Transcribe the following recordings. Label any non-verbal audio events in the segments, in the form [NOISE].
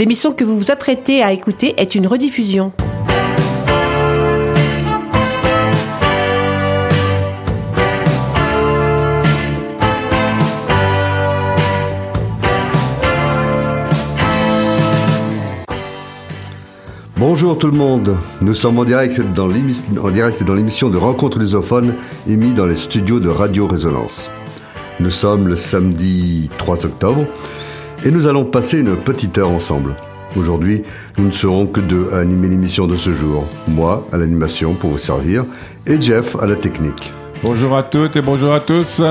L'émission que vous vous apprêtez à écouter est une rediffusion. Bonjour tout le monde, nous sommes en direct dans l'émission de Rencontre lusophones émis dans les studios de Radio Résonance. Nous sommes le samedi 3 octobre et nous allons passer une petite heure ensemble. Aujourd'hui, nous ne serons que deux à animer l'émission de ce jour. Moi à l'animation pour vous servir et Jeff à la technique. Bonjour à toutes et bonjour à tous.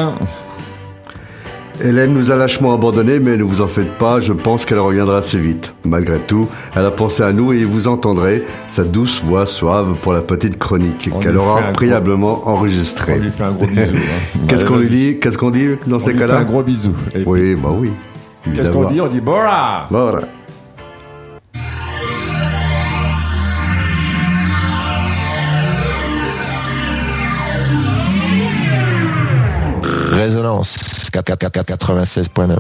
Hélène nous a lâchement abandonnés, mais ne vous en faites pas, je pense qu'elle reviendra assez vite. Malgré tout, elle a pensé à nous et vous entendrez sa douce voix suave pour la petite chronique qu'elle aura préalablement enregistrée. On lui fait un gros bisou. Hein. [LAUGHS] Qu'est-ce qu'on lui dit? Qu'est-ce qu'on dit dans ces cas-là? un gros bisou. oui, bah oui. Qu'est-ce qu'on dit? On dit Bora Bora Résonance 96.9.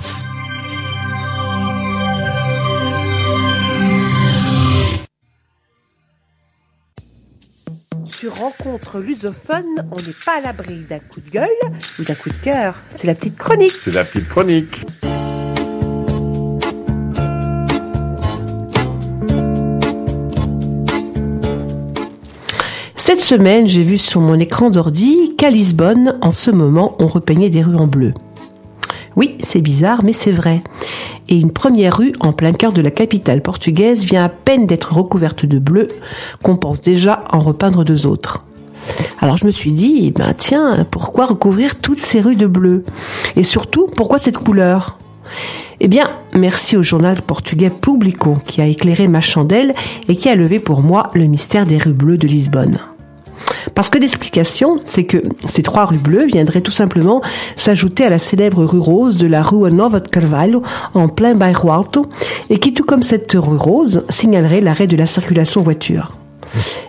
Sur Rencontre lusophone, on n'est pas à l'abri d'un coup de gueule ou d'un coup de cœur. C'est la petite chronique. C'est la petite chronique. Cette semaine, j'ai vu sur mon écran d'ordi qu'à Lisbonne, en ce moment, on repeignait des rues en bleu. Oui, c'est bizarre, mais c'est vrai. Et une première rue en plein cœur de la capitale portugaise vient à peine d'être recouverte de bleu, qu'on pense déjà en repeindre deux autres. Alors je me suis dit, eh ben tiens, pourquoi recouvrir toutes ces rues de bleu? Et surtout, pourquoi cette couleur? Eh bien, merci au journal portugais Publico qui a éclairé ma chandelle et qui a levé pour moi le mystère des rues bleues de Lisbonne. Parce que l'explication, c'est que ces trois rues bleues viendraient tout simplement s'ajouter à la célèbre rue rose de la rue Nova de Carvalho en plein Bairro et qui, tout comme cette rue rose, signalerait l'arrêt de la circulation voiture.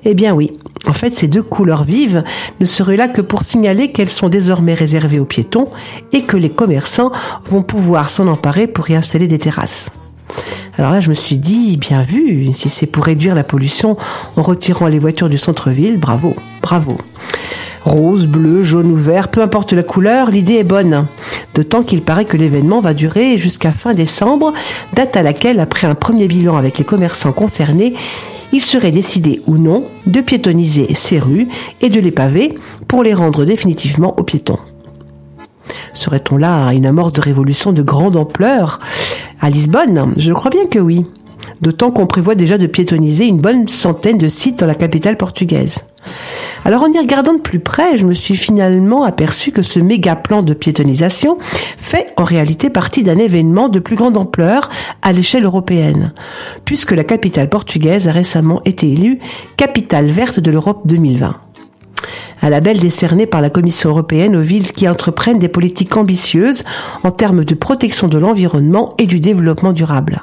Eh bien oui, en fait ces deux couleurs vives ne seraient là que pour signaler qu'elles sont désormais réservées aux piétons et que les commerçants vont pouvoir s'en emparer pour y installer des terrasses. Alors là, je me suis dit, bien vu, si c'est pour réduire la pollution en retirant les voitures du centre-ville, bravo, bravo. Rose, bleu, jaune ou vert, peu importe la couleur, l'idée est bonne. D'autant qu'il paraît que l'événement va durer jusqu'à fin décembre, date à laquelle, après un premier bilan avec les commerçants concernés, il serait décidé ou non de piétoniser ces rues et de les paver pour les rendre définitivement aux piétons. Serait-on là à une amorce de révolution de grande ampleur À Lisbonne, je crois bien que oui. D'autant qu'on prévoit déjà de piétoniser une bonne centaine de sites dans la capitale portugaise. Alors en y regardant de plus près, je me suis finalement aperçu que ce méga plan de piétonisation fait en réalité partie d'un événement de plus grande ampleur à l'échelle européenne, puisque la capitale portugaise a récemment été élue capitale verte de l'Europe 2020 un label décerné par la Commission européenne aux villes qui entreprennent des politiques ambitieuses en termes de protection de l'environnement et du développement durable.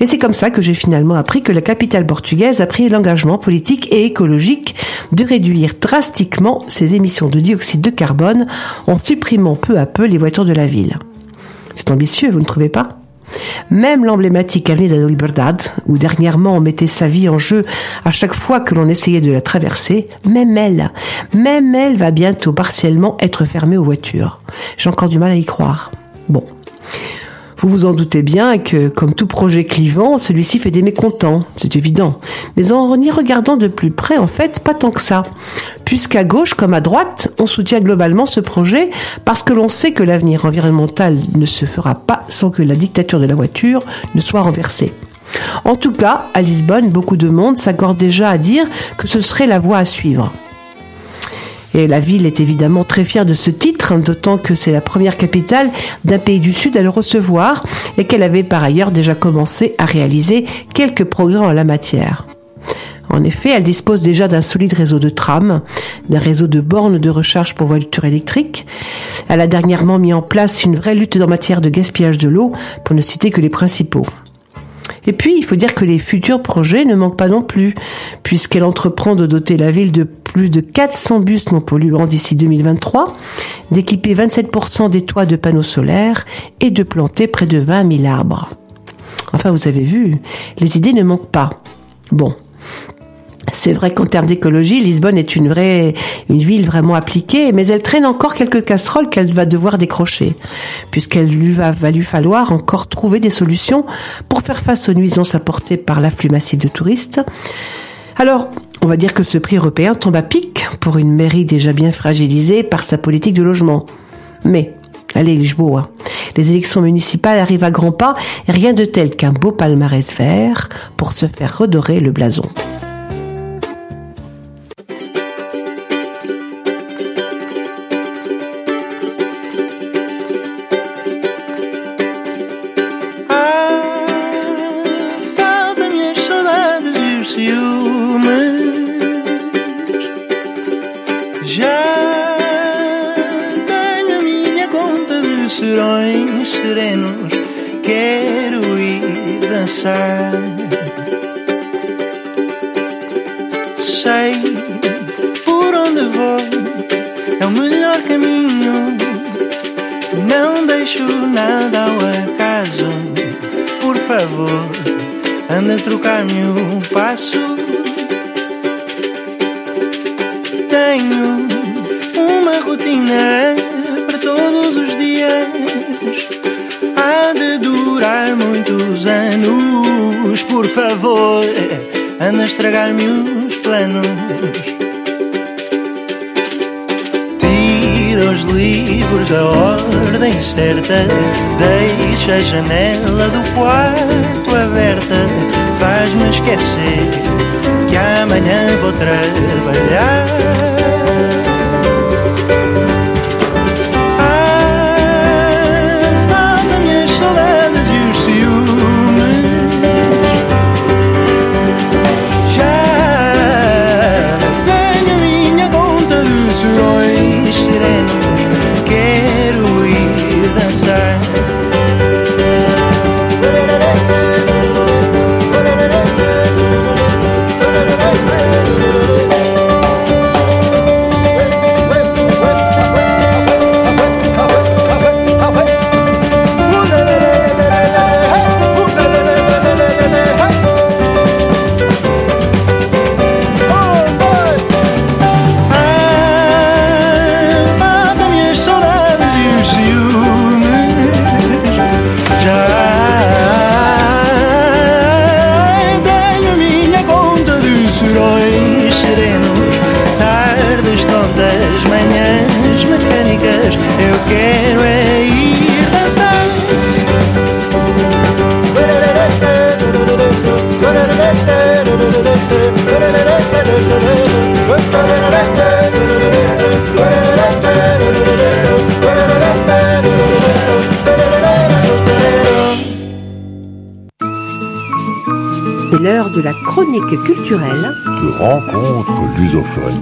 Et c'est comme ça que j'ai finalement appris que la capitale portugaise a pris l'engagement politique et écologique de réduire drastiquement ses émissions de dioxyde de carbone en supprimant peu à peu les voitures de la ville. C'est ambitieux, vous ne trouvez pas? Même l'emblématique Avenida de Liberdade, où dernièrement on mettait sa vie en jeu à chaque fois que l'on essayait de la traverser, même elle, même elle va bientôt partiellement être fermée aux voitures. J'ai encore du mal à y croire. Bon. Vous vous en doutez bien que, comme tout projet clivant, celui-ci fait des mécontents, c'est évident. Mais en y regardant de plus près, en fait, pas tant que ça. Puisqu'à gauche comme à droite, on soutient globalement ce projet parce que l'on sait que l'avenir environnemental ne se fera pas sans que la dictature de la voiture ne soit renversée. En tout cas, à Lisbonne, beaucoup de monde s'accorde déjà à dire que ce serait la voie à suivre. Et la ville est évidemment très fière de ce titre, hein, d'autant que c'est la première capitale d'un pays du Sud à le recevoir et qu'elle avait par ailleurs déjà commencé à réaliser quelques progrès en la matière. En effet, elle dispose déjà d'un solide réseau de trams, d'un réseau de bornes de recharge pour voitures électriques. Elle a dernièrement mis en place une vraie lutte en matière de gaspillage de l'eau, pour ne citer que les principaux. Et puis, il faut dire que les futurs projets ne manquent pas non plus, puisqu'elle entreprend de doter la ville de plus de 400 bus non polluants d'ici 2023, d'équiper 27% des toits de panneaux solaires et de planter près de 20 000 arbres. Enfin, vous avez vu, les idées ne manquent pas. Bon. C'est vrai qu'en termes d'écologie, Lisbonne est une vraie, une ville vraiment appliquée, mais elle traîne encore quelques casseroles qu'elle va devoir décrocher, puisqu'elle lui va, va lui falloir encore trouver des solutions pour faire face aux nuisances apportées par l'afflux massif de touristes. Alors, on va dire que ce prix européen tombe à pic pour une mairie déjà bien fragilisée par sa politique de logement. Mais, allez, Lisboa, les élections municipales arrivent à grands pas rien de tel qu'un beau palmarès vert pour se faire redorer le blason. De rencontres lusophones.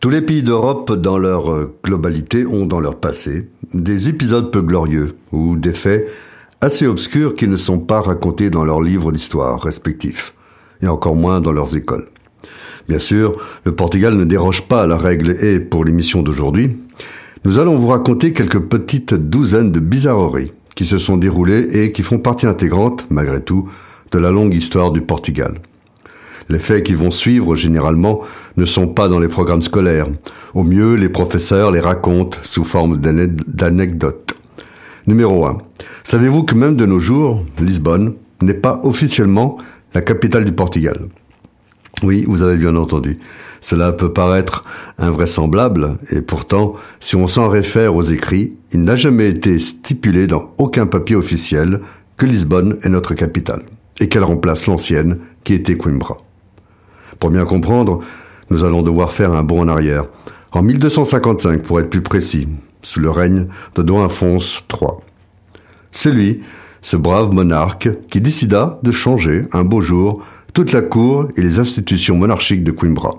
Tous les pays d'Europe, dans leur euh, globalité, ont dans leur passé des épisodes peu glorieux ou des faits assez obscurs qui ne sont pas racontés dans leurs livres d'histoire respectifs, et encore moins dans leurs écoles. Bien sûr, le Portugal ne déroge pas à la règle et pour l'émission d'aujourd'hui, nous allons vous raconter quelques petites douzaines de bizarreries qui se sont déroulées et qui font partie intégrante, malgré tout, de la longue histoire du Portugal. Les faits qui vont suivre, généralement, ne sont pas dans les programmes scolaires. Au mieux, les professeurs les racontent sous forme d'ane- d'anecdotes. Numéro 1. Savez-vous que même de nos jours, Lisbonne n'est pas officiellement la capitale du Portugal? Oui, vous avez bien entendu. Cela peut paraître invraisemblable, et pourtant, si on s'en réfère aux écrits, il n'a jamais été stipulé dans aucun papier officiel que Lisbonne est notre capitale, et qu'elle remplace l'ancienne qui était Coimbra. Pour bien comprendre, nous allons devoir faire un bond en arrière. En 1255, pour être plus précis, sous le règne de Don Afonso III. C'est lui, ce brave monarque, qui décida de changer, un beau jour, toute la cour et les institutions monarchiques de Coimbra,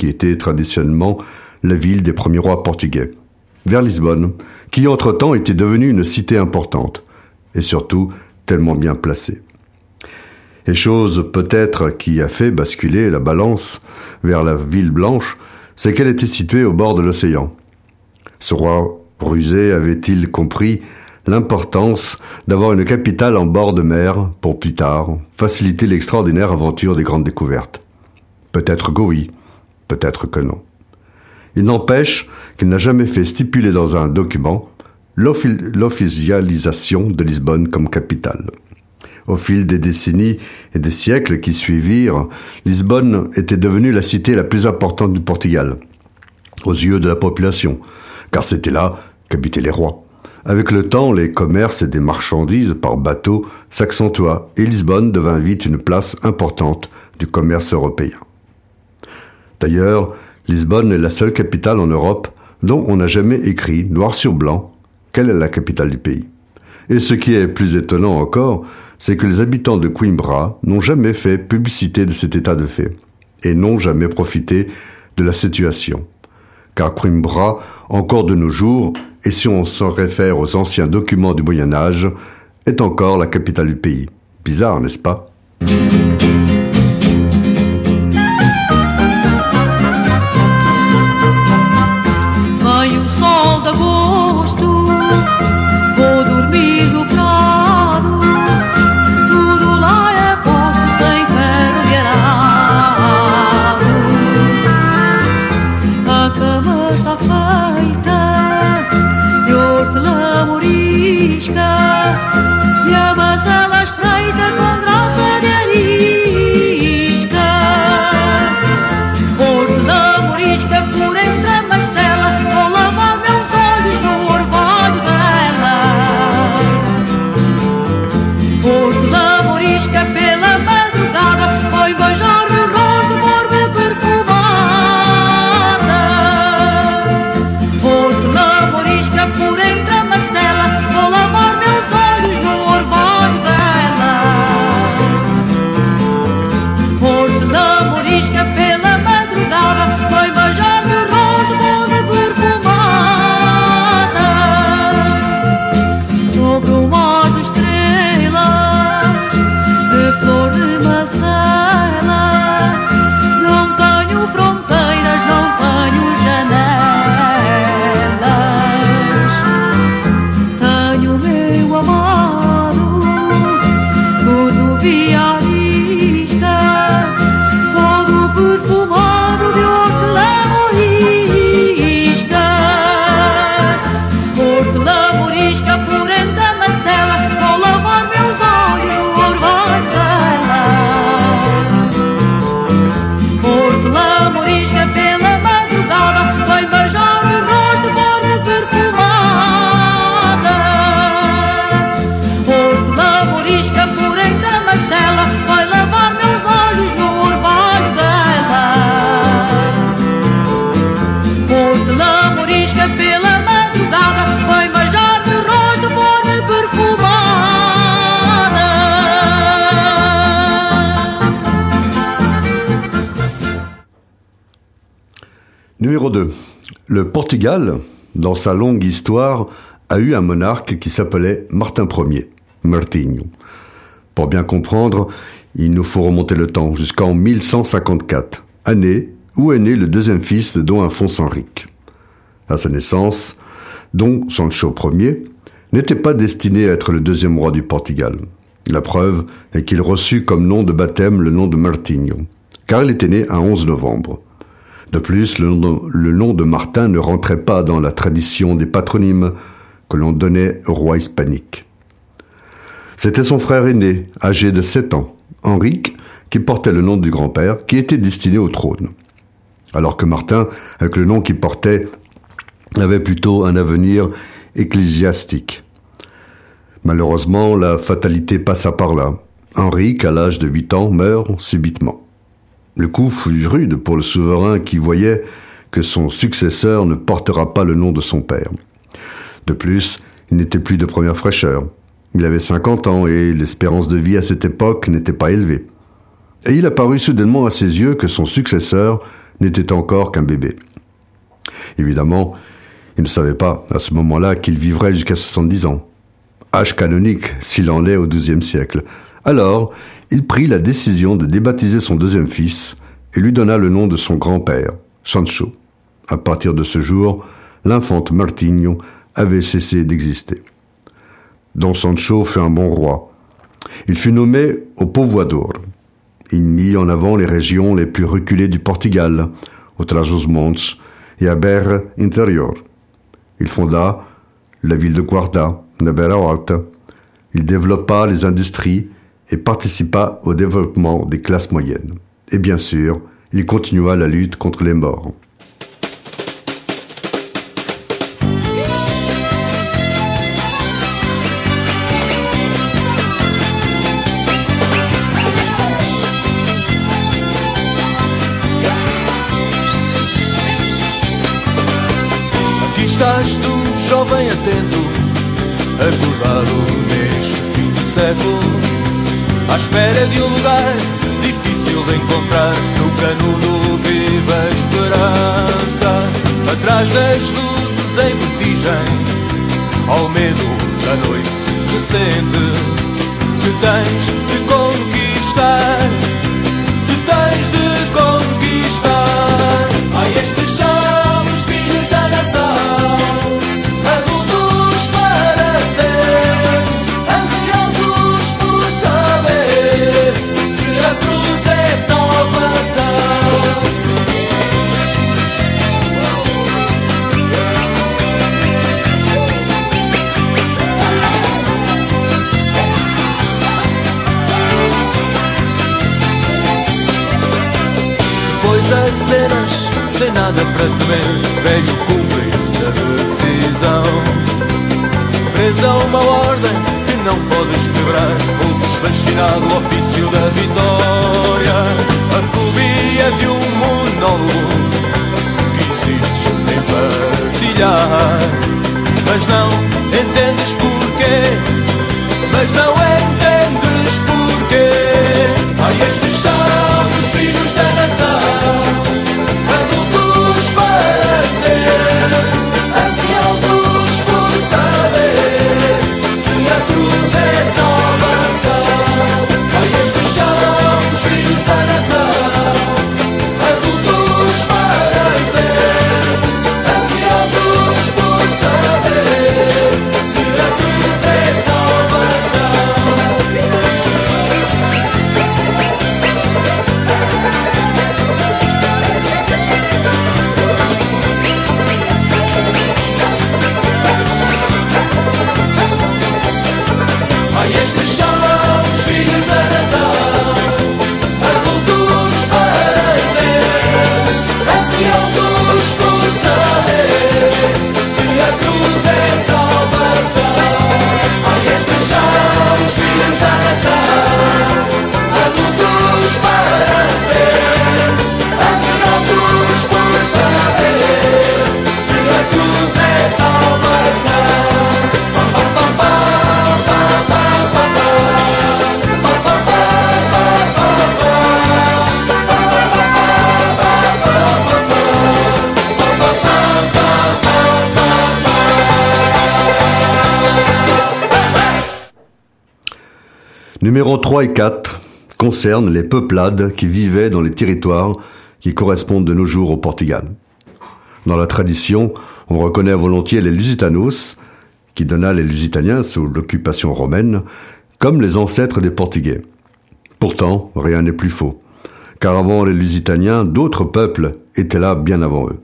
qui était traditionnellement la ville des premiers rois portugais, vers Lisbonne, qui entre-temps était devenue une cité importante, et surtout tellement bien placée. Et chose peut-être qui a fait basculer la balance vers la ville blanche, c'est qu'elle était située au bord de l'océan. Ce roi Rusé avait-il compris l'importance d'avoir une capitale en bord de mer pour plus tard faciliter l'extraordinaire aventure des grandes découvertes? Peut-être oui, peut-être que non. Il n'empêche qu'il n'a jamais fait stipuler dans un document l'officialisation de Lisbonne comme capitale. Au fil des décennies et des siècles qui suivirent, Lisbonne était devenue la cité la plus importante du Portugal, aux yeux de la population, car c'était là qu'habitaient les rois. Avec le temps, les commerces et des marchandises par bateau s'accentua et Lisbonne devint vite une place importante du commerce européen. D'ailleurs, Lisbonne est la seule capitale en Europe dont on n'a jamais écrit, noir sur blanc, quelle est la capitale du pays. Et ce qui est plus étonnant encore, c'est que les habitants de Coimbra n'ont jamais fait publicité de cet état de fait, et n'ont jamais profité de la situation. Car Coimbra, encore de nos jours, et si on s'en réfère aux anciens documents du Moyen Âge, est encore la capitale du pays. Bizarre, n'est-ce pas? Numéro 2. Le Portugal, dans sa longue histoire, a eu un monarque qui s'appelait Martin Ier, Martinho. Pour bien comprendre, il nous faut remonter le temps jusqu'en 1154, année où est né le deuxième fils de Dom Afonso Henrique. À sa naissance, Dom Sancho Ier n'était pas destiné à être le deuxième roi du Portugal. La preuve est qu'il reçut comme nom de baptême le nom de Martinho, car il était né un 11 novembre. De plus, le nom, de Martin ne rentrait pas dans la tradition des patronymes que l'on donnait aux rois hispaniques. C'était son frère aîné, âgé de 7 ans, Henrique, qui portait le nom du grand-père, qui était destiné au trône. Alors que Martin, avec le nom qu'il portait, avait plutôt un avenir ecclésiastique. Malheureusement, la fatalité passa par là. Henrique, à l'âge de 8 ans, meurt subitement. Le coup fut rude pour le souverain qui voyait que son successeur ne portera pas le nom de son père. De plus, il n'était plus de première fraîcheur. Il avait 50 ans et l'espérance de vie à cette époque n'était pas élevée. Et il apparut soudainement à ses yeux que son successeur n'était encore qu'un bébé. Évidemment, il ne savait pas à ce moment-là qu'il vivrait jusqu'à 70 ans. Âge canonique s'il en est au XIIe siècle. Alors, il prit la décision de débaptiser son deuxième fils et lui donna le nom de son grand-père, Sancho. À partir de ce jour, l'infante Martinho avait cessé d'exister. Don Sancho fut un bon roi. Il fut nommé au Povoador. Il mit en avant les régions les plus reculées du Portugal, au Trás-os-Montes et à Berre Interior. Il fonda la ville de Guarda, na Beira Alta. Il développa les industries et participa au développement des classes moyennes. Et bien sûr, il continua la lutte contre les morts. Estás tu, jovem atento, acordado de século, à espera de um lugar difícil de encontrar. No canudo viva a esperança, atrás das luzes em vertigem, ao medo da noite recente, que tens de conquistar, temer, velho cúmplice da decisão. Presa uma ordem que não podes quebrar, ouves fascinado ofício da vitória. Numéros 3 et 4 concernent les peuplades qui vivaient dans les territoires qui correspondent de nos jours au Portugal. Dans la tradition, on reconnaît volontiers les Lusitanos, qui donna les Lusitaniens sous l'occupation romaine, comme les ancêtres des Portugais. Pourtant, rien n'est plus faux, car avant les Lusitaniens, d'autres peuples étaient là bien avant eux.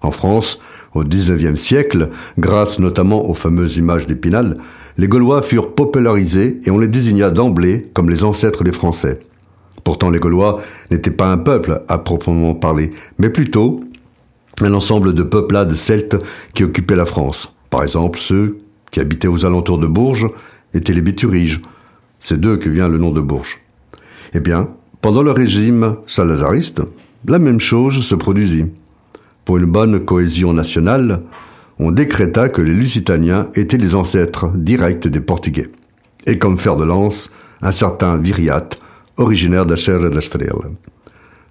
En France, au XIXe siècle, grâce notamment aux fameuses images d'Épinal, les Gaulois furent popularisés et on les désigna d'emblée comme les ancêtres des Français. Pourtant, les Gaulois n'étaient pas un peuple à proprement parler, mais plutôt un ensemble de peuplades celtes qui occupaient la France. Par exemple, ceux qui habitaient aux alentours de Bourges étaient les Béturiges. C'est d'eux que vient le nom de Bourges. Eh bien, pendant le régime salazariste, la même chose se produisit. Pour une bonne cohésion nationale, on décréta que les Lusitaniens étaient les ancêtres directs des Portugais. Et comme fer de lance, un certain Viriat, originaire d'Acher l'Esfrel.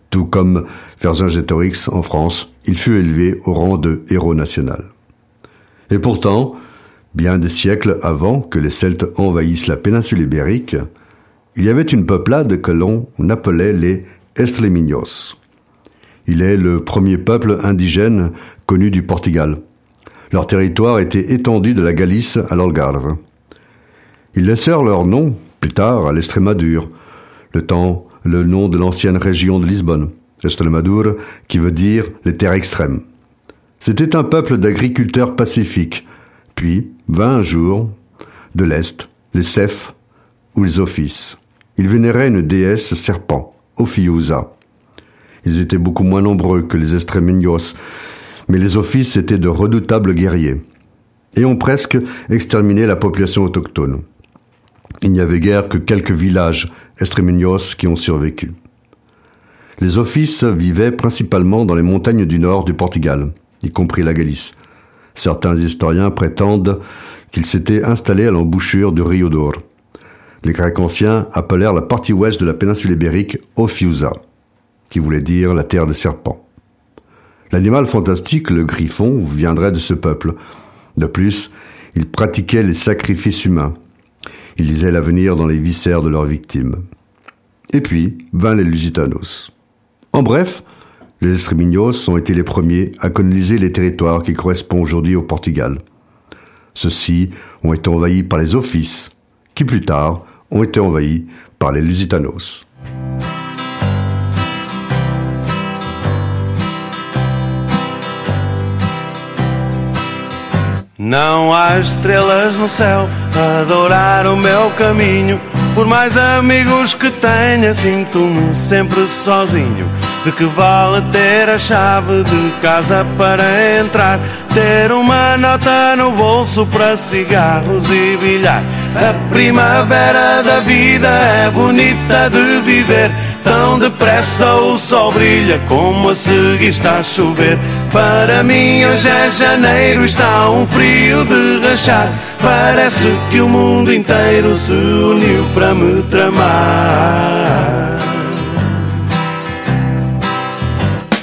Tout comme Vercingétorix en France, il fut élevé au rang de héros national. Et pourtant, bien des siècles avant que les Celtes envahissent la péninsule ibérique, il y avait une peuplade que l'on appelait les Estreminhos. Il est le premier peuple indigène connu du Portugal. Leur territoire était étendu de la Galice à l'Algarve. Ils laissèrent leur nom, plus tard, à l'Estrémadure, le temps, le nom de l'ancienne région de Lisbonne, Estrémadure, qui veut dire les terres extrêmes. C'était un peuple d'agriculteurs pacifiques, puis vint un jour, de l'Est, les Sefs ou les Offices. Ils vénéraient une déesse serpent, Ophiusa. Ils étaient beaucoup moins nombreux que les mais les Offices étaient de redoutables guerriers et ont presque exterminé la population autochtone. Il n'y avait guère que quelques villages Estremeños qui ont survécu. Les Offices vivaient principalement dans les montagnes du nord du Portugal, y compris la Galice. Certains historiens prétendent qu'ils s'étaient installés à l'embouchure du Rio d'Or. Les Grecs anciens appelèrent la partie ouest de la péninsule ibérique Ophiusa, qui voulait dire la terre des serpents. L'animal fantastique, le griffon, viendrait de ce peuple. De plus, ils pratiquaient les sacrifices humains. Ils lisaient l'avenir dans les viscères de leurs victimes. Et puis, vinrent les Lusitanos. En bref, les Estrémignos ont été les premiers à coloniser les territoires qui correspondent aujourd'hui au Portugal. Ceux-ci ont été envahis par les Offices, qui plus tard ont été envahis par les Lusitanos. Não há estrelas no céu a adorar o meu caminho. Por mais amigos que tenha, sinto-me sempre sozinho. De que vale ter a chave de casa para entrar? Ter uma nota no bolso para cigarros e bilhar. A primavera da vida é bonita de viver. Tão depressa o sol brilha como a seguir está a chover. Para mim hoje é janeiro, está um frio de rachar. Parece que o mundo inteiro se uniu para me tramar.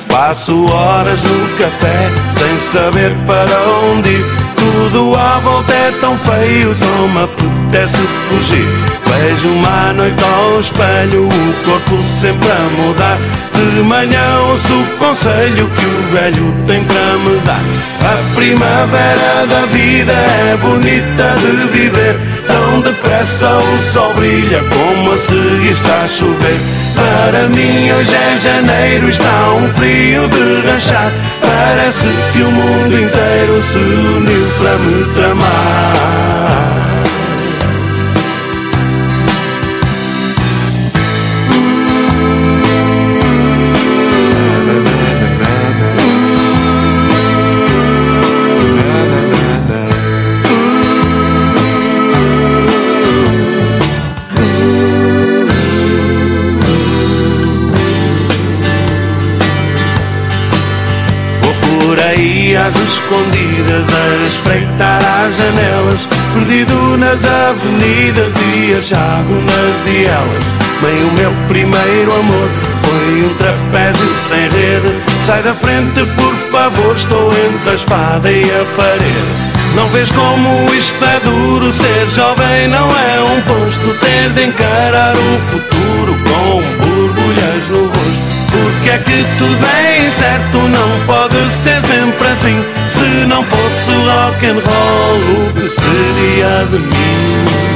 Passo horas no café sem saber para onde ir. Tudo à volta é tão feio, só me apetece fugir. Vejo uma noite ao espelho, o corpo sempre a mudar. De manhã ouço o conselho que o velho tem para me dar. A primavera da vida é bonita de viver. Tão depressa o sol brilha como a seguir está a chover. Para mim hoje é janeiro, está um frio de rachar. Parece que o mundo inteiro se uniu para me tramar. Espreitar às janelas Perdido nas avenidas e achado nas vielas. Bem, o meu primeiro amor foi um trapézio sem rede. Sai da frente por favor, estou entre a espada e a parede. Não vês como isto é duro Ser jovem não é um posto Ter de encarar o futuro Com borbulhas no rosto Porque é que tudo é incerto Não pode ser sempre assim. Se não fosse rock and roll O que seria de mim?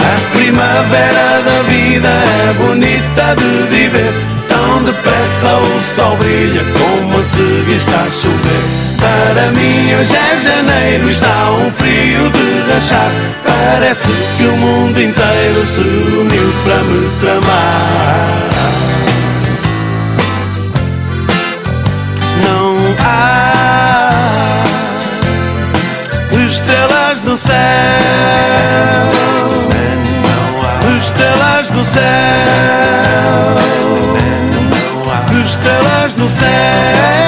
A primavera da vida é bonita de viver. Tão depressa o sol brilha como a seguir está a chover Para mim hoje é janeiro, está um frio de rachar. Parece que o mundo inteiro se uniu para me tramar. Não há estrelas no céu. Estrelas no céu. Estrelas no céu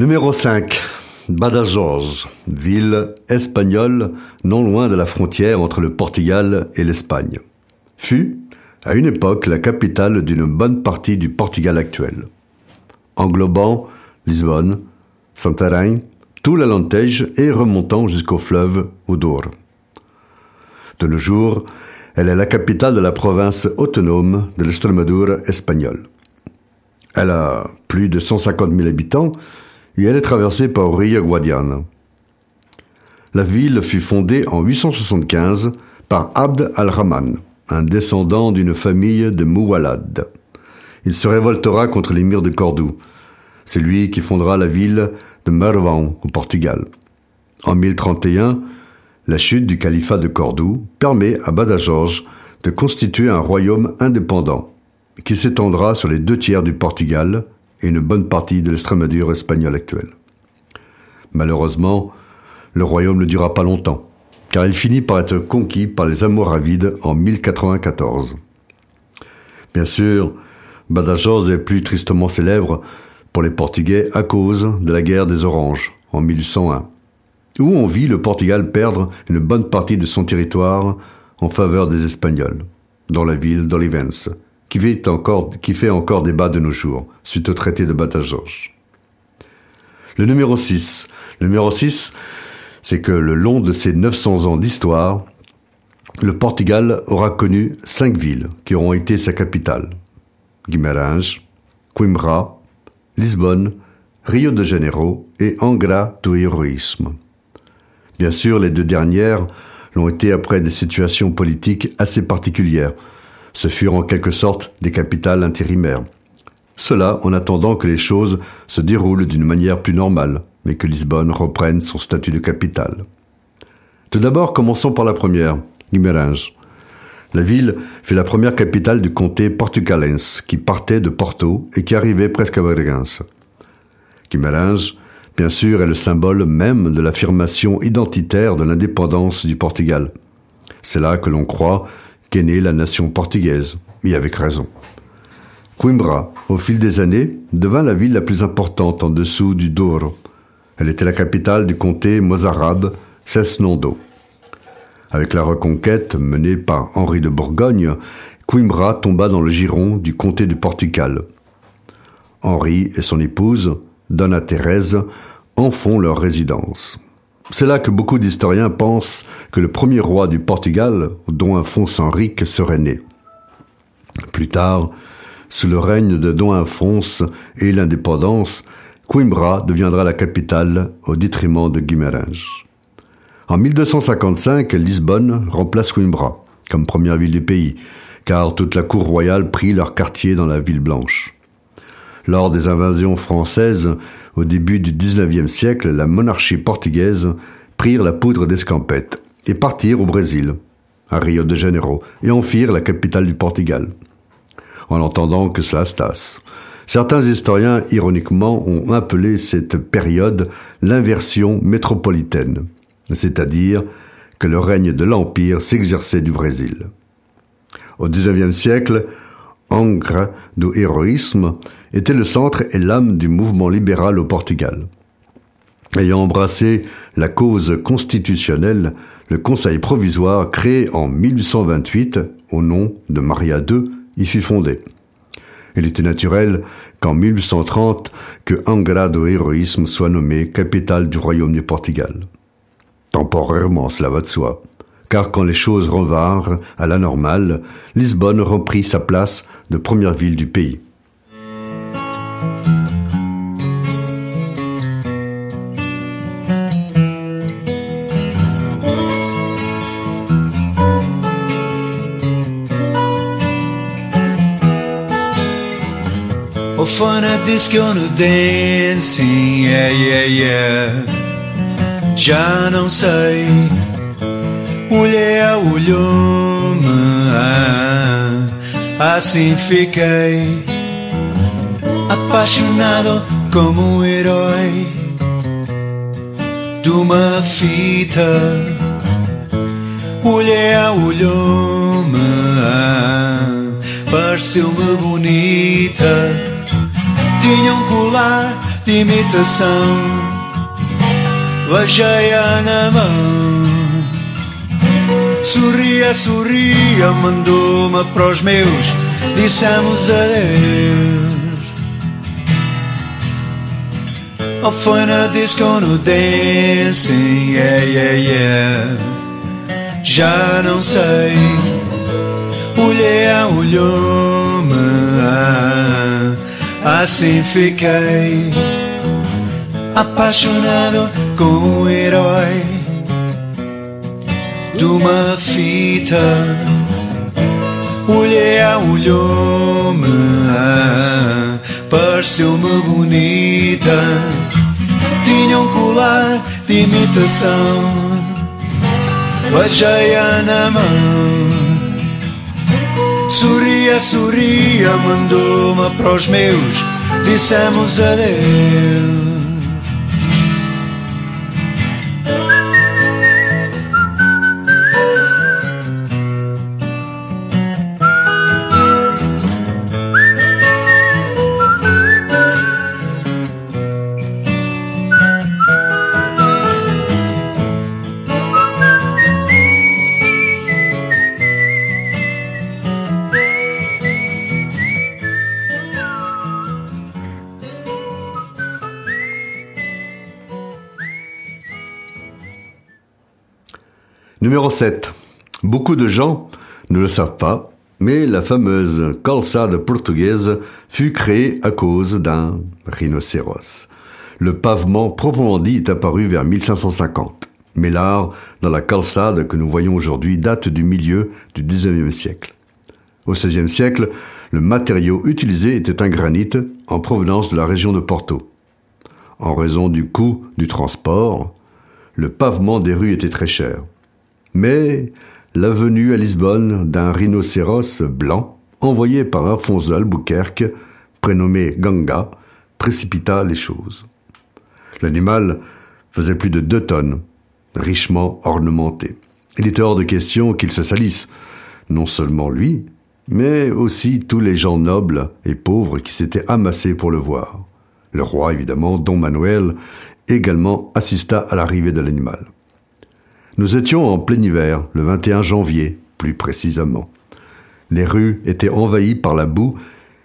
Numéro 5. Badajoz, ville espagnole non loin de la frontière entre le Portugal et l'Espagne, fut, à une époque, la capitale d'une bonne partie du Portugal actuel. englobant Lisbonne, Santarém, tout l'Alentejo et remontant jusqu'au fleuve au Douro. De nos jours, elle est la capitale de la province autonome de l'Estremadura espagnole. Elle a plus de 150 000 habitants et elle est traversée par Rio Guadiana. La ville fut fondée en 875 par Abd al-Rahman, un descendant d'une famille de Moualad. Il se révoltera contre l'émir de Cordoue. C'est lui qui fondera la ville de Marvão au Portugal. En 1031, la chute du califat de Cordoue permet à Badajoz de constituer un royaume indépendant qui s'étendra sur les deux tiers du Portugal et une bonne partie de l'Estrémadure espagnole actuelle. Malheureusement, le royaume ne dura pas longtemps, car il finit par être conquis par les Almoravides en 1094. Bien sûr, Badajoz est plus tristement célèbre pour les Portugais à cause de la guerre des Oranges en 1801, où on vit le Portugal perdre une bonne partie de son territoire en faveur des Espagnols, dont la ville d'Olivens, qui fait encore, débat de nos jours, suite au traité de Badajoz. Le numéro 6. Le numéro 6, c'est que le long de ces 900 ans d'histoire, le Portugal aura connu cinq villes qui auront été sa capitale. Guimarães, Coimbra, Lisbonne, Rio de Janeiro et Angra do Heroísmo. Bien sûr, les deux dernières l'ont été après des situations politiques assez particulières. Ce furent en quelque sorte des capitales intérimaires. Cela en attendant que les choses se déroulent d'une manière plus normale, mais que Lisbonne reprenne son statut de capitale. Tout d'abord, commençons par la première, Guimarães. La ville fut la première capitale du comté portucalense qui partait de Porto et qui arrivait presque à Bragança. Guimarães, bien sûr, est le symbole même de l'affirmation identitaire de l'indépendance du Portugal. C'est là que l'on croit qu'est née la nation portugaise, et avec raison. Coimbra, au fil des années, devint la ville la plus importante en dessous du Douro. Elle était la capitale du comté mozarabe Cesnondo. Avec la reconquête menée par Henri de Bourgogne, Coimbra tomba dans le giron du comté du Portugal. Henri et son épouse, Donna Thérèse, en font leur résidence. C'est là que beaucoup d'historiens pensent que le premier roi du Portugal, Dom Afonso Henrique, serait né. Plus tard, sous le règne de Dom Afonso et l'indépendance, Coimbra deviendra la capitale au détriment de Guimarães. En 1255, Lisbonne remplace Coimbra comme première ville du pays, car toute la cour royale prit leur quartier dans la ville blanche. Lors des invasions françaises, au début du XIXe siècle, la monarchie portugaise prirent la poudre d'escampette et partirent au Brésil, à Rio de Janeiro, et en firent la capitale du Portugal. En entendant que cela se tasse. Certains historiens, ironiquement, ont appelé cette période l'inversion métropolitaine, c'est-à-dire que le règne de l'Empire s'exerçait du Brésil. Au XIXe siècle, Angra do Héroïsme était le centre et l'âme du mouvement libéral au Portugal. Ayant embrassé la cause constitutionnelle, le Conseil provisoire, créé en 1828 au nom de Maria II, y fut fondé. Il était naturel qu'en 1830, que Angra do Héroïsme soit nommé capitale du royaume du Portugal. Temporairement, cela va de soi, car quand les choses revinrent à la normale, Lisbonne reprit sa place de première ville du pays. Oh, fun at disco no dancing, yeah, yeah, yeah. Já não sei, mulher olhou-me, ah, assim fiquei apaixonado como um herói de uma fita. Mulher olhou-me, pareceu-me bonita. Tinha um colar de imitação, beijei-a na mão. Sorria, sorria, mandou-me para os meus, dissemos adeus. Ou foi na disco no dancing, yeah, yeah, yeah. Já não sei. Olhei a olhou-me, assim fiquei apaixonado com o herói de uma fita. Olhei a olhou-me, pareceu-me bonita. Tinha um colar de imitação, beijei-a na mão. Sorria, sorria, mandou-me para os meus, dissemos adeus. Numéro 7. Beaucoup de gens ne le savent pas, mais la fameuse calçade portugaise fut créée à cause d'un rhinocéros. Le pavement proprement dit est apparu vers 1550. Mais l'art dans la calçade que nous voyons aujourd'hui date du milieu du XIXe siècle. Au XVIe siècle, le matériau utilisé était un granit en provenance de la région de Porto. En raison du coût du transport, le pavement des rues était très cher. Mais la venue à Lisbonne d'un rhinocéros blanc, envoyé par Alphonse de Albuquerque, prénommé Ganga, précipita les choses. L'animal faisait plus de deux tonnes, richement ornementé. Il était hors de question qu'il se salisse, non seulement lui, mais aussi tous les gens nobles et pauvres qui s'étaient amassés pour le voir. Le roi, évidemment, Don Manuel, également assista à l'arrivée de l'animal. Nous étions en plein hiver, le 21 janvier, plus précisément. Les rues étaient envahies par la boue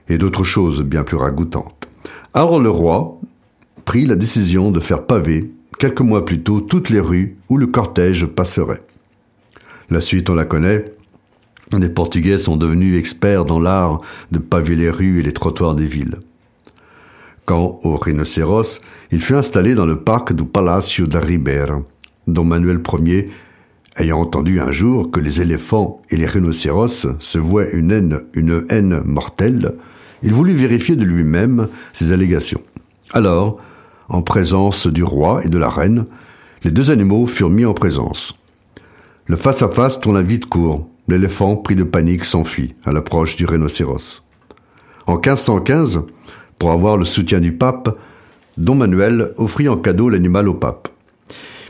et d'autres choses bien plus ragoûtantes. Alors le roi prit la décision de faire paver, quelques mois plus tôt, toutes les rues où le cortège passerait. La suite, on la connaît. Les Portugais sont devenus experts dans l'art de paver les rues et les trottoirs des villes. Quant au rhinocéros, il fut installé dans le parc du Palacio da Ribeira, dont Manuel Ier, ayant entendu un jour que les éléphants et les rhinocéros se vouaient une haine, une haine mortelle, il voulut vérifier de lui-même ces allégations. Alors, en présence du roi et de la reine, les deux animaux furent mis en présence. Le face-à-face tourna vite court. L'éléphant, pris de panique, s'enfuit à l'approche du rhinocéros. En 1515, pour avoir le soutien du pape, Don Manuel offrit en cadeau l'animal au pape.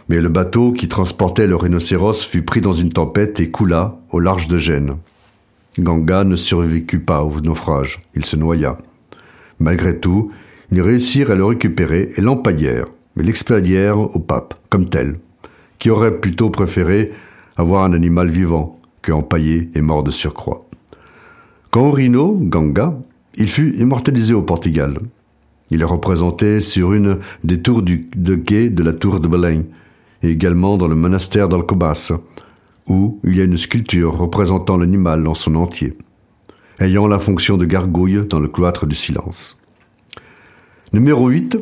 Mais le bateau qui transportait le rhinocéros fut pris dans une tempête et coula au large de Gênes. Ganga ne survécut pas au naufrage, il se noya. Malgré tout, ils réussirent à le récupérer et l'empaillèrent, mais l'expédièrent au pape, comme tel, qui aurait plutôt préféré avoir un animal vivant que empaillé et mort de surcroît. Quant au rhino, Ganga, il fut immortalisé au Portugal. Il est représenté sur une des tours du, de quai de la tour de Belém, et également dans le monastère d'Alcobaça, où il y a une sculpture représentant l'animal dans son entier, ayant la fonction de gargouille dans le cloître du silence. Numéro 8.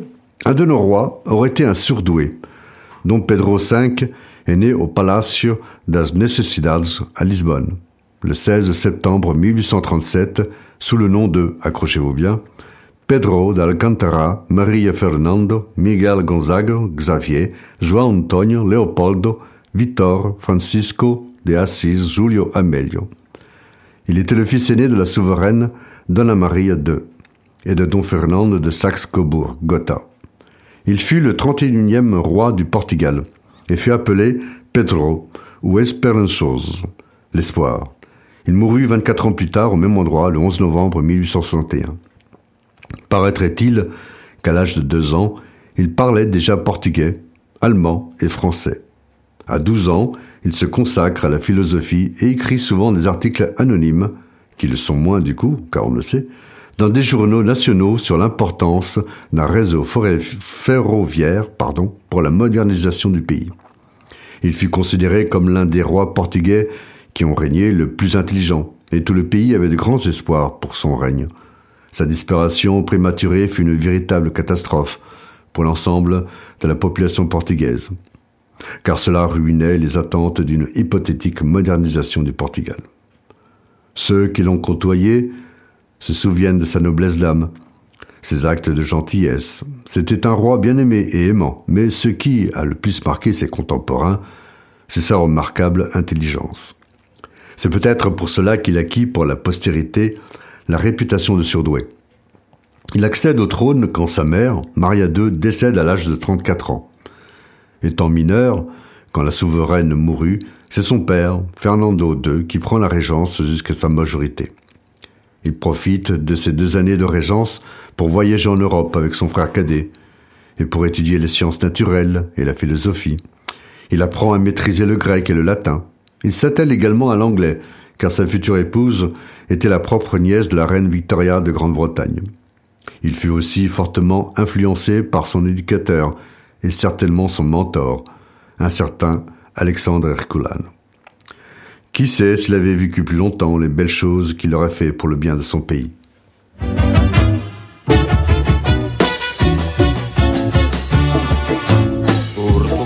Un de nos rois aurait été un surdoué, dont Pedro V est né au Palacio das Necessidades à Lisbonne, le 16 septembre 1837, sous le nom de, accrochez-vous bien, Pedro d'Alcantara, Maria Fernando, Miguel Gonzaga, Xavier, João Antonio, Leopoldo, Vitor, Francisco de Assis, Julio Amelio. Il était le fils aîné de la souveraine Donna Maria II et de Don Fernando de Saxe-Cobourg, Gotha. Il fut le 31e roi du Portugal et fut appelé Pedro ou Esperançoso, l'espoir. Il mourut 24 ans plus tard au même endroit, le 11 novembre 1861. Paraîtrait-il qu'à l'âge de deux ans, il parlait déjà portugais, allemand et français. À 12 ans, il se consacre à la philosophie et écrit souvent des articles anonymes, qui le sont moins du coup, car on le sait, dans des journaux nationaux sur l'importance d'un réseau ferroviaire pardon, pour la modernisation du pays. Il fut considéré comme l'un des rois portugais qui ont régné le plus intelligent, et tout le pays avait de grands espoirs pour son règne. Sa disparition prématurée fut une véritable catastrophe pour l'ensemble de la population portugaise, car cela ruinait les attentes d'une hypothétique modernisation du Portugal. Ceux qui l'ont côtoyé se souviennent de sa noblesse d'âme, ses actes de gentillesse. C'était un roi bien aimé et aimant, mais ce qui a le plus marqué ses contemporains, c'est sa remarquable intelligence. C'est peut-être pour cela qu'il acquit pour la postérité la réputation de surdoué. Il accède au trône quand sa mère, Maria II, décède à l'âge de 34 ans. Étant mineur, quand la souveraine mourut, c'est son père, Fernando II, qui prend la régence jusqu'à sa majorité. Il profite de ces deux années de régence pour voyager en Europe avec son frère cadet et pour étudier les sciences naturelles et la philosophie. Il apprend à maîtriser le grec et le latin. Il s'attelle également à l'anglais, car sa future épouse était la propre nièce de la reine Victoria de Grande-Bretagne. Il fut aussi fortement influencé par son éducateur et certainement son mentor, un certain Alexandre Herculano. Qui sait s'il avait vécu plus longtemps les belles choses qu'il aurait fait pour le bien de son pays?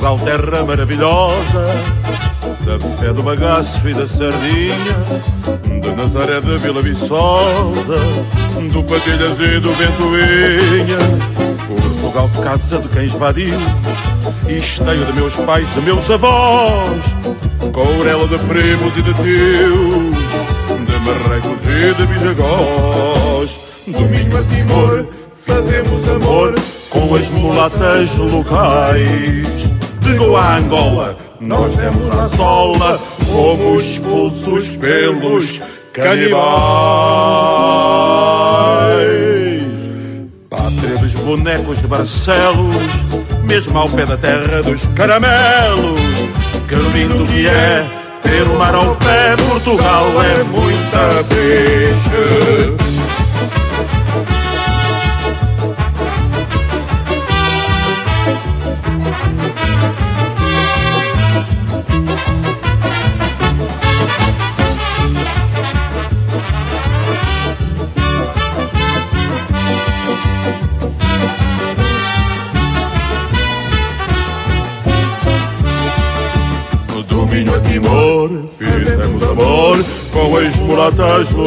Portugal, terra maravilhosa, da fé do bagaço e da sardinha, de Nazaré de Vila Viçosa, do Patilhas e do Ventoinha. Portugal, casa de cães vadios, esteio de meus pais, de meus avós, courela de primos e de tios, de marrecos e de bisagós. Domingo a Timor, fazemos amor com as mulatas locais. De Goa a Angola, nós demos a sola, fomos expulsos pelos canibais. Pátria dos bonecos de Barcelos, mesmo ao pé da terra dos caramelos. Que lindo que é ter o mar ao pé, Portugal é muita peixe.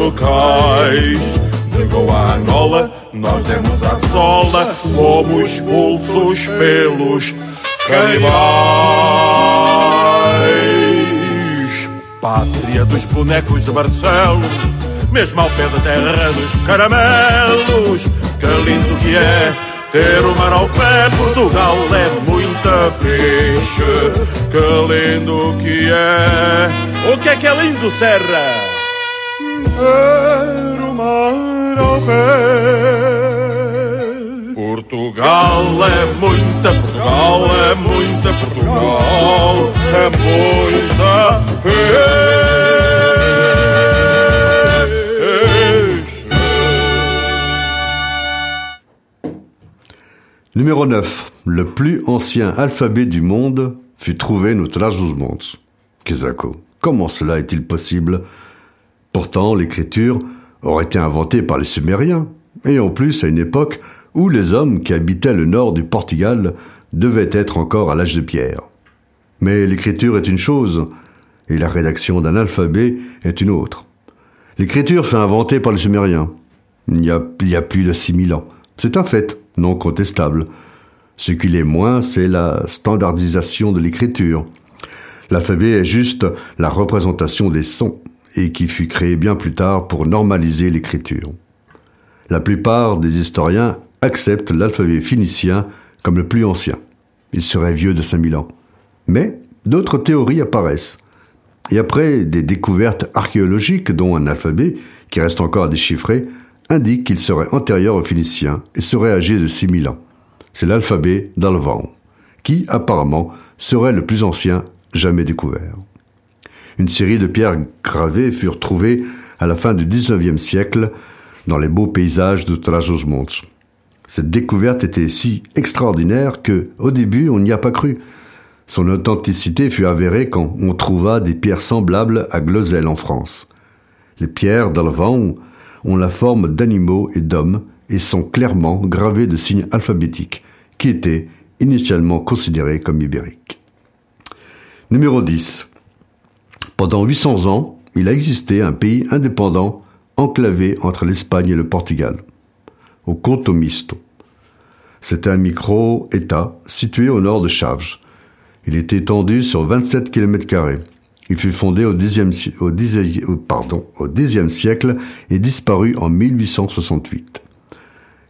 Locais. De Goa a Angola, nós demos a sola, fomos expulsos pelos canibais. Pátria dos bonecos de Barcelos, mesmo ao pé da terra dos caramelos. Que lindo que é ter o mar ao pé, Portugal é muita ficha. Que lindo que é. O que é que é lindo, Serra? Ter o mar ao pé. Portugal é muita, Portugal é muita, Portugal é muita ficha. Numéro 9. Le plus ancien alphabet du monde fut trouvé no Trás-os-Montes. Kezako. Comment cela est-il possible Pourtant, l'écriture aurait été inventée par les Sumériens, et en plus à une époque où les hommes qui habitaient le nord du Portugal devaient être encore à l'âge de pierre. Mais l'écriture est une chose, et la rédaction d'un alphabet est une autre. L'écriture fut inventée par les Sumériens. Il y a, il y a plus de 6000 ans. C'est un fait, non contestable. Ce qu'il est moins, c'est la standardisation de l'écriture. L'alphabet est juste la représentation des sons, et qui fut créé bien plus tard pour normaliser l'écriture. La plupart des historiens acceptent l'alphabet phénicien comme le plus ancien. Il serait vieux de 5000 ans. Mais d'autres théories apparaissent. Et après des découvertes archéologiques, dont un alphabet, qui reste encore à déchiffrer, indique qu'il serait antérieur aux Phéniciens et serait âgé de 6000 ans. C'est l'alphabet d'Alvan, qui apparemment serait le plus ancien jamais découvert. Une série de pierres gravées furent trouvées à la fin du XIXe siècle dans les beaux paysages de Trás-os-Montes. Cette découverte était si extraordinaire que, au début, on n'y a pas cru. Son authenticité fut avérée quand on trouva des pierres semblables à Glosel en France. Les pierres vent ont la forme d'animaux et d'hommes et sont clairement gravées de signes alphabétiques qui étaient initialement considérés comme ibériques. Numéro 10. Pendant 800 ans, il a existé un pays indépendant enclavé entre l'Espagne et le Portugal, au Couto Misto. C'était un micro-État situé au nord de Chaves. Il était étendu sur 27 km. Il fut fondé au Xe, au siècle et disparu en 1868,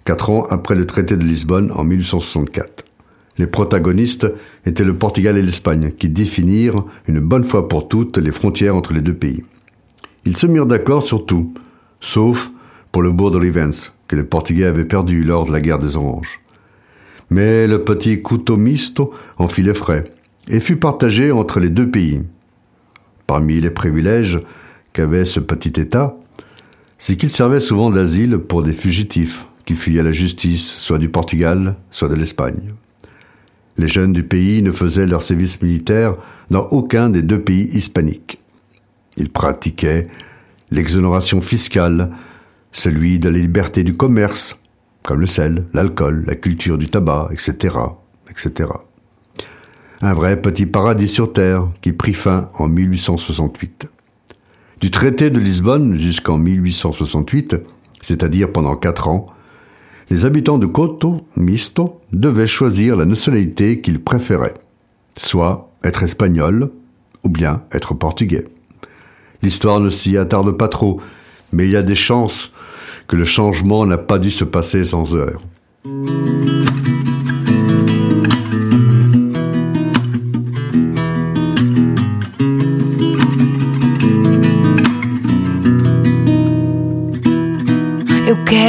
quatre ans après le traité de Lisbonne en 1864. Les protagonistes étaient le Portugal et l'Espagne, qui définirent une bonne fois pour toutes les frontières entre les deux pays. Ils se mirent d'accord sur tout, sauf pour le bourg de Rivens, que les Portugais avaient perdu lors de la guerre des Oranges. Mais le petit couteau misto en fit les frais et fut partagé entre les deux pays. Parmi les privilèges qu'avait ce petit État, c'est qu'il servait souvent d'asile pour des fugitifs qui fuyaient la justice, soit du Portugal, soit de l'Espagne. Les jeunes du pays ne faisaient leur service militaire dans aucun des deux pays hispaniques. Ils pratiquaient l'exonération fiscale, celui de la liberté du commerce, comme le sel, l'alcool, la culture du tabac, etc., etc. Un vrai petit paradis sur terre qui prit fin en 1868. Du traité de Lisbonne jusqu'en 1868, c'est-à-dire pendant quatre ans, les habitants de Coto Misto devaient choisir la nationalité qu'ils préféraient, soit être espagnol ou bien être portugais. L'histoire ne s'y attarde pas trop, mais il y a des chances que le changement n'a pas dû se passer sans heurts.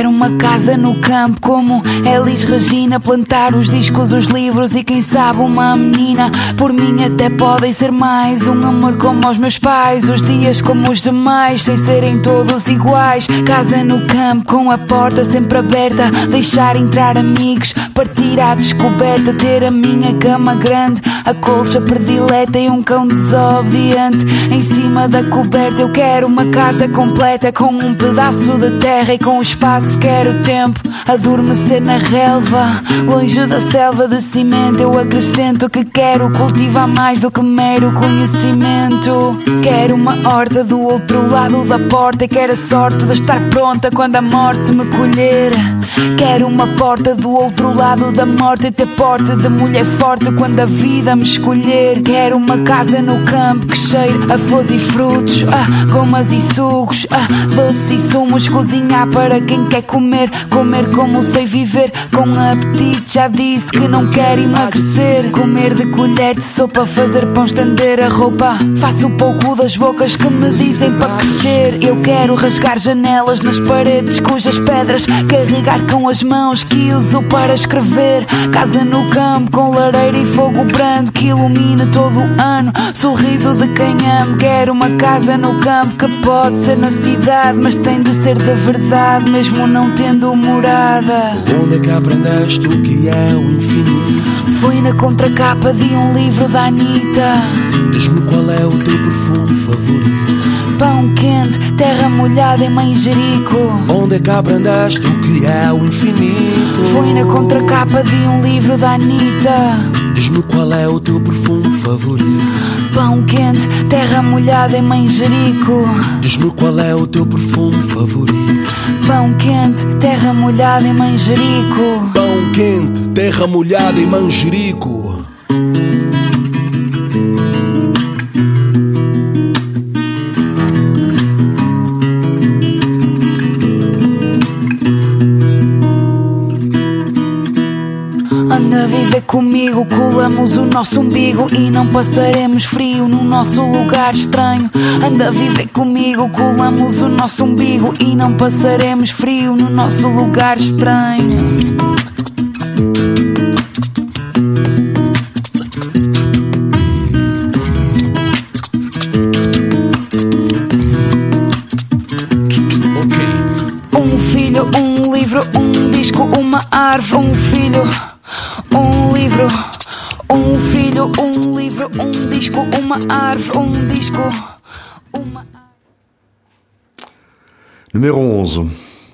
Uma casa no campo como Elis Regina Plantar os discos, os livros e quem sabe uma menina. Por mim até podem ser mais Um amor como os meus pais. Os dias como os demais Sem serem todos iguais. Casa no campo com a porta sempre aberta. Deixar entrar amigos Partir à descoberta. Ter a minha cama grande A colcha predileta e um cão desobediente Em cima da coberta eu quero uma casa completa Com um pedaço de terra e com espaço quero tempo. Adormecer na relva Longe da selva de cimento. Eu acrescento que quero cultivar mais do que mero conhecimento. Quero uma horta do outro lado da porta E quero a sorte de estar pronta quando a morte me colher. Quero uma porta do outro lado da morte E ter porte de mulher forte quando a vida me escolher. Quero uma casa no campo que cheire a flores e frutos ah, Gomas e sucos, ah, doces e sumos Cozinhar para quem quer comer Comer como sei viver. Com apetite Já disse que não quero emagrecer. Comer de colher de sopa Fazer pão, estender a roupa. Faço pouco das bocas que me dizem para crescer. Eu quero rasgar janelas nas paredes Cujas pedras carregar com as mãos Que uso para escrever. Casa no campo com lareira e fogo brando Que ilumine todo o ano. Sorriso de quem amo Quero uma casa no campo Que pode ser na cidade Mas tem de ser de verdade Mesmo não tendo morada Onde é que aprendeste o que é o infinito? Foi na contracapa de um livro da Anitta Diz-me qual é o teu perfume favorito? Pão quente, terra molhada em manjerico Onde é que aprendeste o que é o infinito? Foi na contracapa de um livro da Anitta Diz-me qual é o teu perfume favorito? Pão quente, terra molhada em manjerico Diz-me qual é o teu perfume favorito? Pão quente, terra molhada em manjerico Pão quente, terra molhada e manjerico. Comigo, colamos o nosso umbigo e não passaremos frio no nosso lugar estranho. Anda a viver comigo, colamos o nosso umbigo e não passaremos frio no nosso lugar estranho. Um um um. Numéro 11.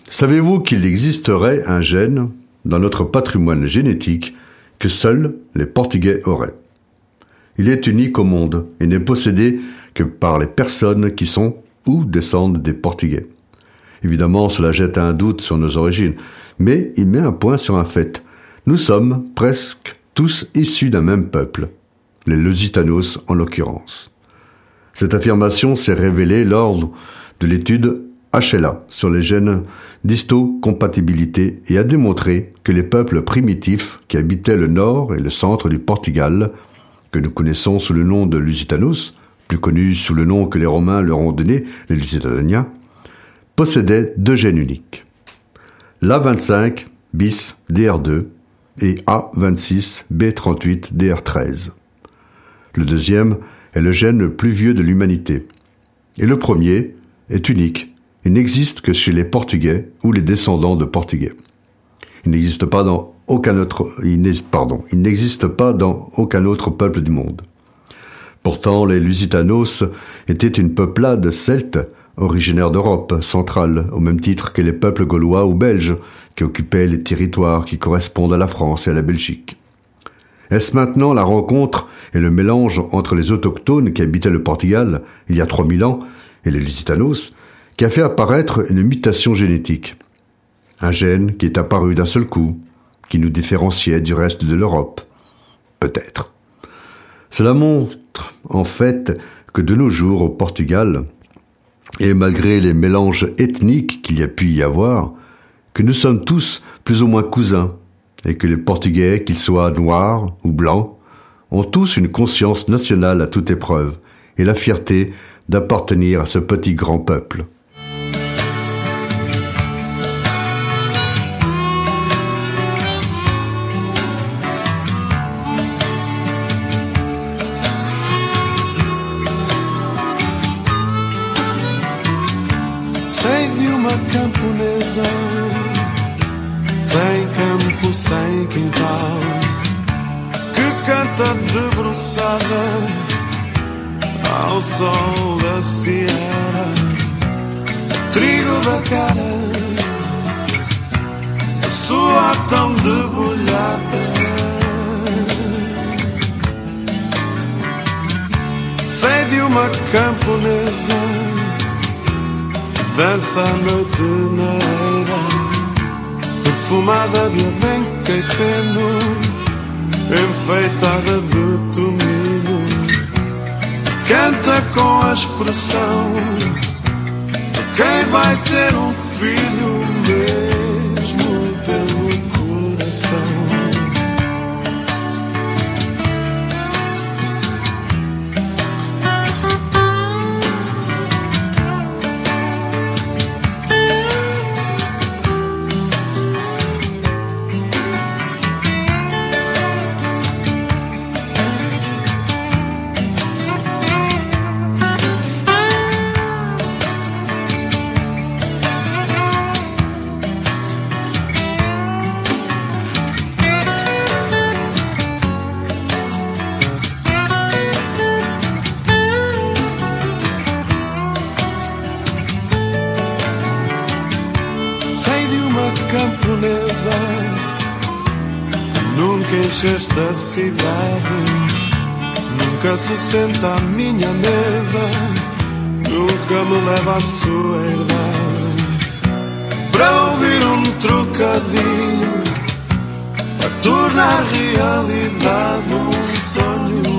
Savez-vous qu'il existerait un gène dans notre patrimoine génétique que seuls les Portugais auraient? Il est unique au monde et n'est possédé que par les personnes qui sont ou descendent des Portugais. Évidemment, cela jette un doute sur nos origines, mais il met un point sur un fait. Nous sommes presque tous issus d'un même peuple, les Lusitanos en l'occurrence. Cette affirmation s'est révélée lors de l'étude HLA sur les gènes d'histocompatibilité et a démontré que les peuples primitifs qui habitaient le nord et le centre du Portugal, que nous connaissons sous le nom de Lusitanos, plus connus sous le nom que les Romains leur ont donné, les Lusitaniens, possédaient deux gènes uniques. l'A25 bis DR2 et A26 B38 DR13. Le deuxième est le gène le plus vieux de l'humanité. Et le premier est unique il n'existe que chez les Portugais ou les descendants de Portugais. Il n'existe pas dans aucun autre, n'existe pas dans aucun autre peuple du monde. Pourtant, les Lusitanos étaient une peuplade celte originaire d'Europe centrale, au même titre que les peuples gaulois ou belges qui occupaient les territoires qui correspondent à la France et à la Belgique. Est-ce maintenant la rencontre et le mélange entre les autochtones qui habitaient le Portugal il y a 3000 ans et les Lusitanos qui a fait apparaître une mutation génétique. Un gène qui est apparu d'un seul coup, qui nous différenciait du reste de l'Europe. Peut-être. Cela montre en fait que de nos jours au Portugal, et malgré les mélanges ethniques qu'il y a pu y avoir, que nous sommes tous plus ou moins cousins, et que les Portugais, qu'ils soient noirs ou blancs, ont tous une conscience nationale à toute épreuve, et la fierté d'appartenir à ce petit grand peuple. Dança a noite na era, perfumada de avenca e feno, enfeitada de tomilho. Canta com a expressão quem vai ter um filho mesmo esta cidade nunca se senta à minha mesa, nunca me leva à sua herdade. Para ouvir um trocadilho, a tornar realidade um sonho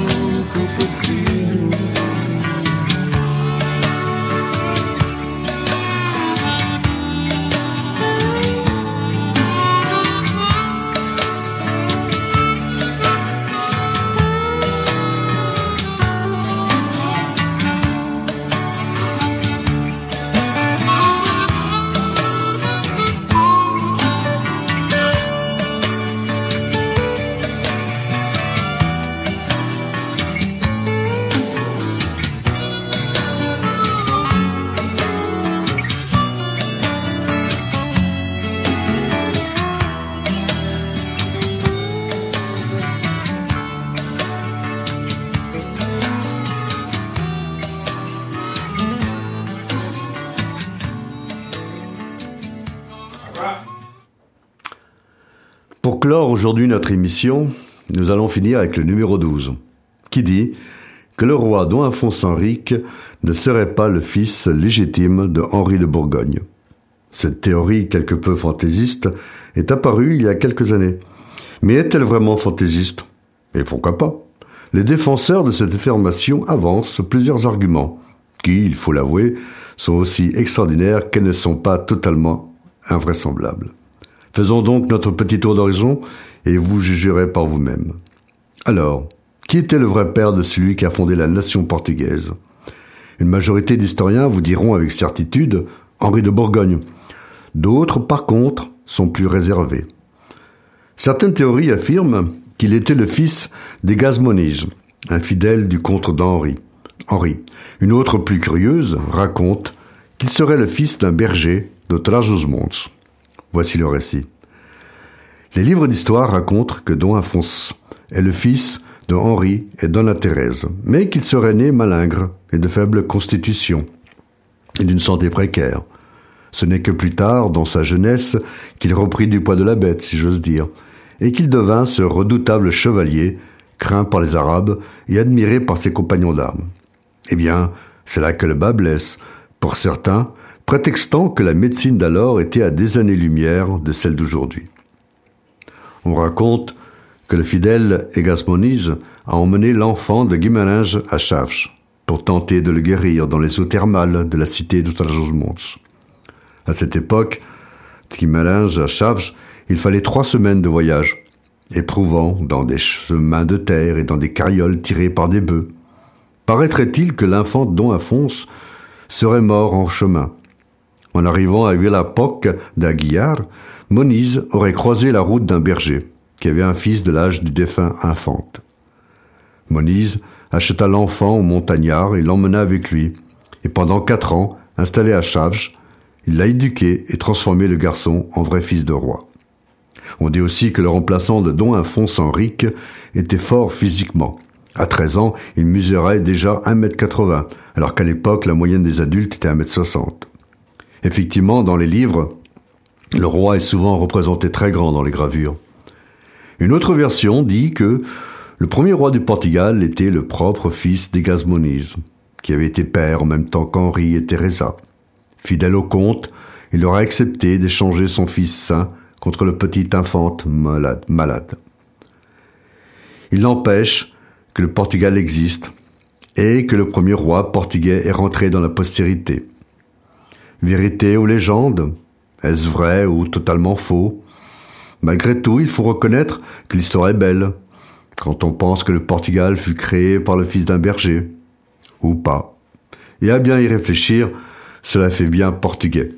clore aujourd'hui notre émission, nous allons finir avec le numéro 12, qui dit que le roi Don Alphonse Henrique ne serait pas le fils légitime de Henri de Bourgogne. Cette théorie quelque peu fantaisiste est apparue il y a quelques années. Mais est-elle vraiment fantaisiste? Et pourquoi pas? Les défenseurs de cette affirmation avancent plusieurs arguments, qui, il faut l'avouer, sont aussi extraordinaires qu'elles ne sont pas totalement invraisemblables. Faisons donc notre petit tour d'horizon et vous jugerez par vous-même. Alors, qui était le vrai père de celui qui a fondé la nation portugaise? Une majorité d'historiens vous diront avec certitude Henri de Bourgogne. D'autres, par contre, sont plus réservés. Certaines théories affirment qu'il était le fils des Gazmonises, un fidèle du comte d'Henri. Henri. Une autre plus curieuse raconte qu'il serait le fils d'un berger de Trás-os-Montes. Voici le récit. Les livres d'histoire racontent que Don Alphonse est le fils de Henri et Donna Thérèse, mais qu'il serait né malingre et de faible constitution, et d'une santé précaire. Ce n'est que plus tard, dans sa jeunesse, qu'il reprit du poids de la bête, si j'ose dire, et qu'il devint ce redoutable chevalier, craint par les Arabes et admiré par ses compagnons d'armes. Eh bien, c'est là que le bas blesse, pour certains, prétextant que la médecine d'alors était à des années-lumière de celle d'aujourd'hui. On raconte que le fidèle Egasmoniz a emmené l'enfant de Guimarães à Chaves pour tenter de le guérir dans les eaux thermales de la cité Trás-os-Montes. À cette époque, de Guimarães à Chaves, il fallait trois semaines de voyage, éprouvant dans des chemins de terre et dans des carrioles tirées par des bœufs. Paraîtrait-il que l'infant Don Afonso serait mort en chemin. En arrivant à Villapoc d'Aguiar, Moniz aurait croisé la route d'un berger, qui avait un fils de l'âge du défunt infante. Moniz acheta l'enfant au montagnard et l'emmena avec lui, et pendant quatre ans, installé à Chaves, il l'a éduqué et transformé le garçon en vrai fils de roi. On dit aussi que le remplaçant de Don Alphonse Henrique était fort physiquement. À 13 ans, il mesurait déjà 1m80, alors qu'à l'époque, la moyenne des adultes était 1m60. Effectivement, dans les livres, le roi est souvent représenté très grand dans les gravures. Une autre version dit que le premier roi du Portugal était le propre fils des Gasmonises, qui avait été père en même temps qu'Henri et Teresa. Fidèle au comte, il aurait accepté d'échanger son fils saint contre le petit infante malade. Il n'empêche que le Portugal existe et que le premier roi portugais est rentré dans la postérité. Vérité ou légende Est-ce vrai ou totalement faux? Malgré tout, il faut reconnaître que l'histoire est belle, quand on pense que le Portugal fut créé par le fils d'un berger. Ou pas. Et à bien y réfléchir, cela fait bien portugais.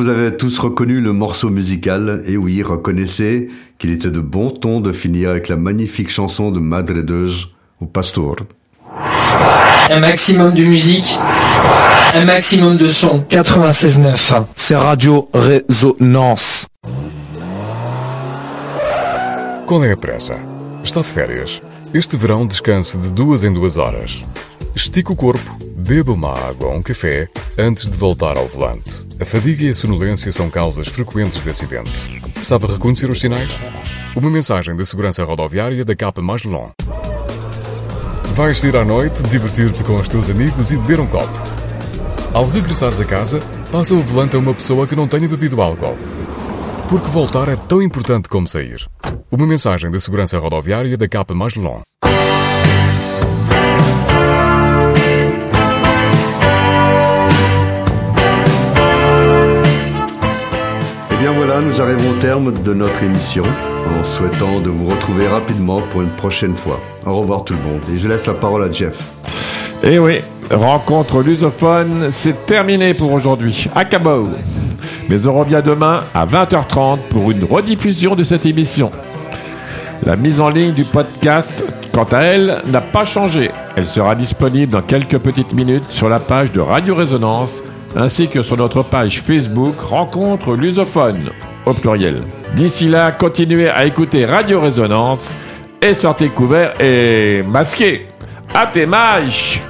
Que vous avez tous reconnu le morceau musical. Et oui, reconnaissez qu'il était de bon ton de finir avec la magnifique chanson de Madre Deus au Pastor. Un maximum de musique, un maximum de son. 96.9. C'est Radio Résonance. Qual é a pressa? Está de férias. Este verão descanse de duas em duas horas. Estique o corpo, beba uma água ou um café antes de voltar ao volante. A fadiga e a sonolência são causas frequentes de acidente. Sabe reconhecer os sinais? Uma mensagem da segurança rodoviária da Capa Magellan. Vais sair à noite, divertir-te com os teus amigos e beber um copo. Ao regressares a casa, passa o volante a uma pessoa que não tenha bebido álcool. Porque voltar é tão importante como sair. Uma mensagem da segurança rodoviária da Capa. Et nous arrivons au terme de notre émission en souhaitant de vous retrouver rapidement pour une prochaine fois. Au revoir tout le monde et je laisse la parole à Jeff. Et Eh oui, rencontre lusophone, c'est terminé pour aujourd'hui. À Cabo. Mais on revient demain à 20h30 pour une rediffusion de cette émission. La mise en ligne du podcast, quant à elle, n'a pas changé. Elle sera disponible dans quelques petites minutes sur la page de Radio Résonance ainsi que sur notre page Facebook Rencontre lusophone au pluriel. D'ici là, continuez à écouter Radio Résonance et sortez couverts et masqués. À tes mâches